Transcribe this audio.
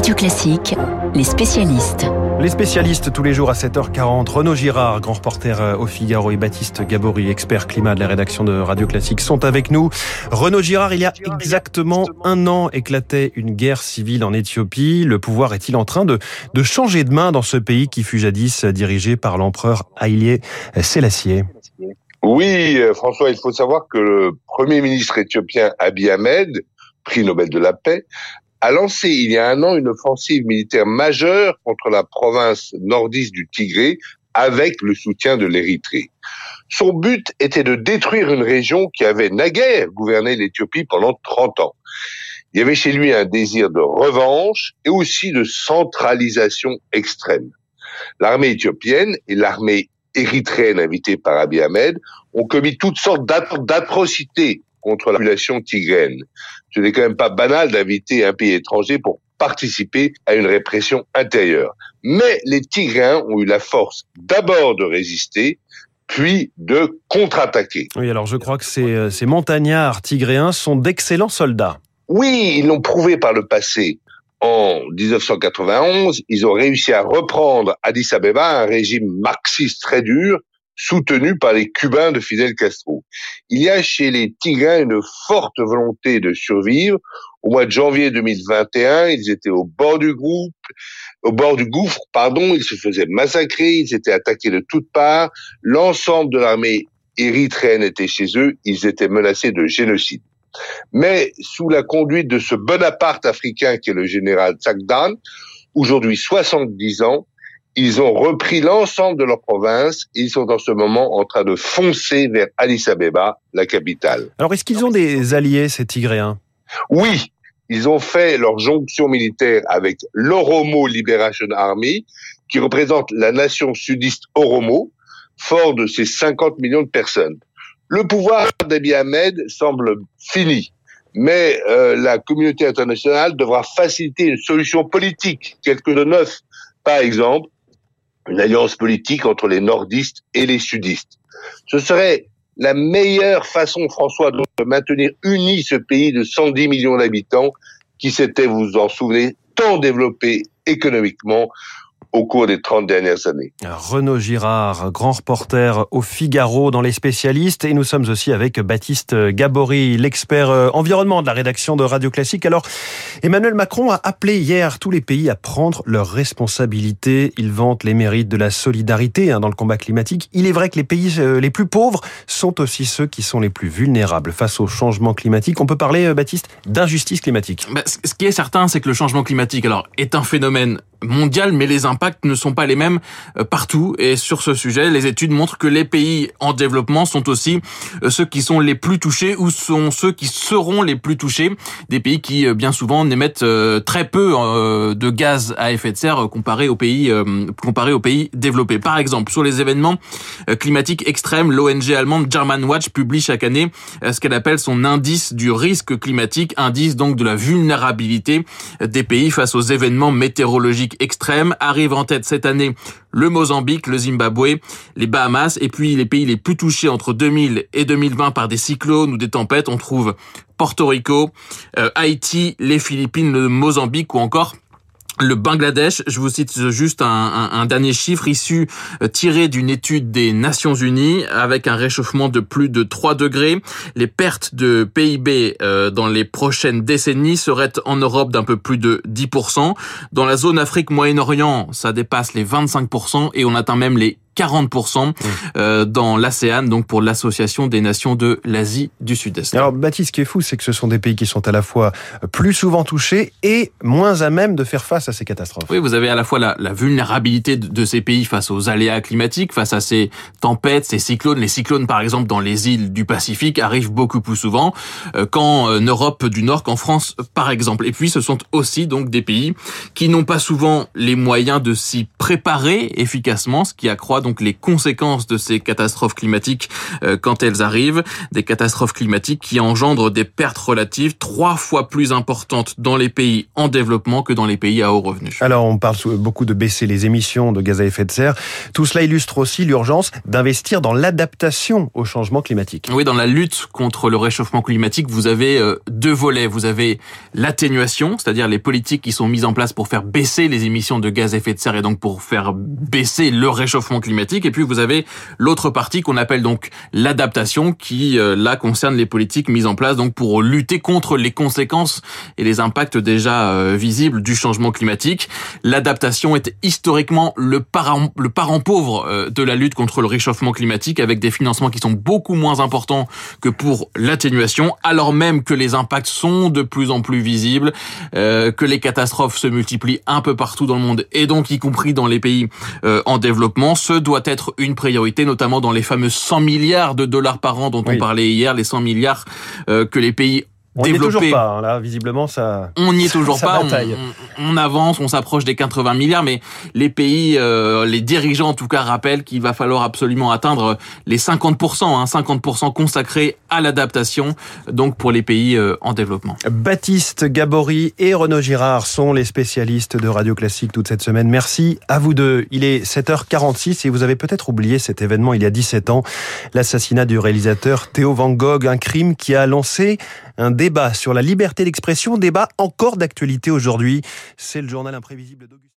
Radio Classique, les spécialistes. Les spécialistes tous les jours à 7h40. Renaud Girard, grand reporter euh, au Figaro et Baptiste Gabory, expert climat de la rédaction de Radio Classique, sont avec nous. Renaud Girard, il y a exactement un an éclatait une guerre civile en Éthiopie. Le pouvoir est-il en train de, de changer de main dans ce pays qui fut jadis dirigé par l'empereur Haïlé Sélassié? Oui, euh, François, il faut savoir que le premier ministre éthiopien Abiy Ahmed, prix Nobel de la paix, a lancé il y a un an une offensive militaire majeure contre la province nordiste du Tigré avec le soutien de l'Érythrée. Son but était de détruire une région qui avait naguère gouverné l'Éthiopie pendant 30 ans. Il y avait chez lui un désir de revanche et aussi de centralisation extrême. L'armée éthiopienne et l'armée érythréenne invitée par Abiy Ahmed ont commis toutes sortes d'atrocités contre la population tigréenne. Ce n'est quand même pas banal d'inviter un pays étranger pour participer à une répression intérieure. Mais les Tigréens ont eu la force d'abord de résister, puis de contre-attaquer. Oui, alors je crois que ces, euh, ces montagnards tigréens sont d'excellents soldats. Oui, ils l'ont prouvé par le passé. En 1991, ils ont réussi à reprendre Addis Abeba, un régime marxiste très dur, soutenu par les Cubains de Fidel Castro. Il y a chez les Tigréens une forte volonté de survivre. Au mois de janvier 2021, ils étaient au bord du groupe, au bord du gouffre, pardon, ils se faisaient massacrer, ils étaient attaqués de toutes parts. L'ensemble de l'armée érythréenne était chez eux, ils étaient menacés de génocide. Mais sous la conduite de ce Bonaparte africain qui est le général Tsagdan, aujourd'hui 70 ans, ils ont repris l'ensemble de leur province et ils sont en ce moment en train de foncer vers Addis Abeba, la capitale. Alors, est-ce qu'ils ont des alliés, ces Tigréens? Oui, ils ont fait leur jonction militaire avec l'Oromo Liberation Army, qui représente la nation sudiste Oromo, fort de ses 50 millions de personnes. Le pouvoir d'Abiy Ahmed semble fini, mais euh, la communauté internationale devra faciliter une solution politique, quelque de neuf. Par exemple, une alliance politique entre les nordistes et les sudistes. Ce serait la meilleure façon, François, de maintenir uni ce pays de 110 millions d'habitants qui s'était, vous vous en souvenez, tant développé économiquement au cours des 30 dernières années. Renaud Girard, grand reporter au Figaro dans les spécialistes et nous sommes aussi avec Baptiste Gabory, l'expert euh, environnement de la rédaction de Radio Classique. Alors, Emmanuel Macron a appelé hier tous les pays à prendre leurs responsabilités. Il vante les mérites de la solidarité hein, dans le combat climatique. Il est vrai que les pays euh, les plus pauvres sont aussi ceux qui sont les plus vulnérables face au changement climatique. On peut parler, euh, Baptiste, d'injustice climatique. Bah, ce qui est certain, c'est que le changement climatique alors est un phénomène mondial, mais les impacts ne sont pas les mêmes euh, partout. Et sur ce sujet, les études montrent que les pays en développement sont aussi euh, ceux qui sont les plus touchés ou sont ceux qui seront les plus touchés. Des pays qui, euh, bien souvent, n'émettent très peu de gaz à effet de serre comparé aux pays, comparé aux pays développés. Par exemple, sur les événements climatiques extrêmes, l'ONG allemande Germanwatch publie chaque année ce qu'elle appelle son indice du risque climatique, indice donc de la vulnérabilité des pays face aux événements météorologiques extrêmes. Arrivent en tête cette année le Mozambique, le Zimbabwe, les Bahamas et puis les pays les plus touchés entre 2000 et 2020 par des cyclones ou des tempêtes. On trouve Porto Rico, euh, Haïti, les Philippines, le Mozambique ou encore le Bangladesh, je vous cite juste un, dernier chiffre issu euh, tiré d'une étude des Nations Unies avec un réchauffement de plus de 3 degrés. Les pertes de PIB euh, dans les prochaines décennies seraient en Europe d'un peu plus de 10%. Dans la zone Afrique-Moyen-Orient, ça dépasse les 25% et on atteint même les 40% mmh. euh, dans l'ASEAN, donc pour l'Association des Nations de l'Asie du Sud-Est. Alors Baptiste, ce qui est fou, c'est que ce sont des pays qui sont à la fois plus souvent touchés et moins à même de faire face à ces catastrophes. Oui, vous avez à la fois la, vulnérabilité de, ces pays face aux aléas climatiques, face à ces tempêtes, ces cyclones. Les cyclones, par exemple, dans les îles du Pacifique, arrivent beaucoup plus souvent euh, qu'en euh, Europe du Nord, qu'en France, par exemple. Et puis, ce sont aussi donc des pays qui n'ont pas souvent les moyens de s'y préparer efficacement, ce qui accroît donc les conséquences de ces catastrophes climatiques euh, quand elles arrivent, des catastrophes climatiques qui engendrent des pertes relatives trois fois plus importantes dans les pays en développement que dans les pays à haut revenu. Alors on parle beaucoup de baisser les émissions de gaz à effet de serre. Tout cela illustre aussi l'urgence d'investir dans l'adaptation au changement climatique. Oui, dans la lutte contre le réchauffement climatique, vous avez euh, deux volets. Vous avez l'atténuation, c'est-à-dire les politiques qui sont mises en place pour faire baisser les émissions de gaz à effet de serre et donc pour faire baisser le réchauffement climatique. Et puis vous avez l'autre partie qu'on appelle donc l'adaptation, qui euh, là concerne les politiques mises en place donc pour lutter contre les conséquences et les impacts déjà euh, visibles du changement climatique. L'adaptation est historiquement le parent, le parent pauvre euh, de la lutte contre le réchauffement climatique, avec des financements qui sont beaucoup moins importants que pour l'atténuation, alors même que les impacts sont de plus en plus visibles, que les catastrophes se multiplient un peu partout dans le monde et donc y compris dans les pays en développement. Ce doit être une priorité, notamment dans les fameux 100 milliards de dollars par an dont on parlait hier, les 100 milliards euh, que les pays on n'y est toujours pas, hein, là, visiblement, ça. On n'y est toujours pas. On, avance, on s'approche des 80 milliards, mais les pays, euh, les dirigeants en tout cas, rappellent qu'il va falloir absolument atteindre les 50%, hein, 50% consacrés à l'adaptation, donc pour les pays euh, en développement. Baptiste Gabory et Renaud Girard sont les spécialistes de Radio Classique toute cette semaine. Merci à vous deux. Il est 7h46 et vous avez peut-être oublié cet événement il y a 17 ans, l'assassinat du réalisateur Théo Van Gogh, un crime qui a lancé un débat sur la liberté d'expression, débat encore d'actualité aujourd'hui. C'est le journal imprévisible d'Augustin.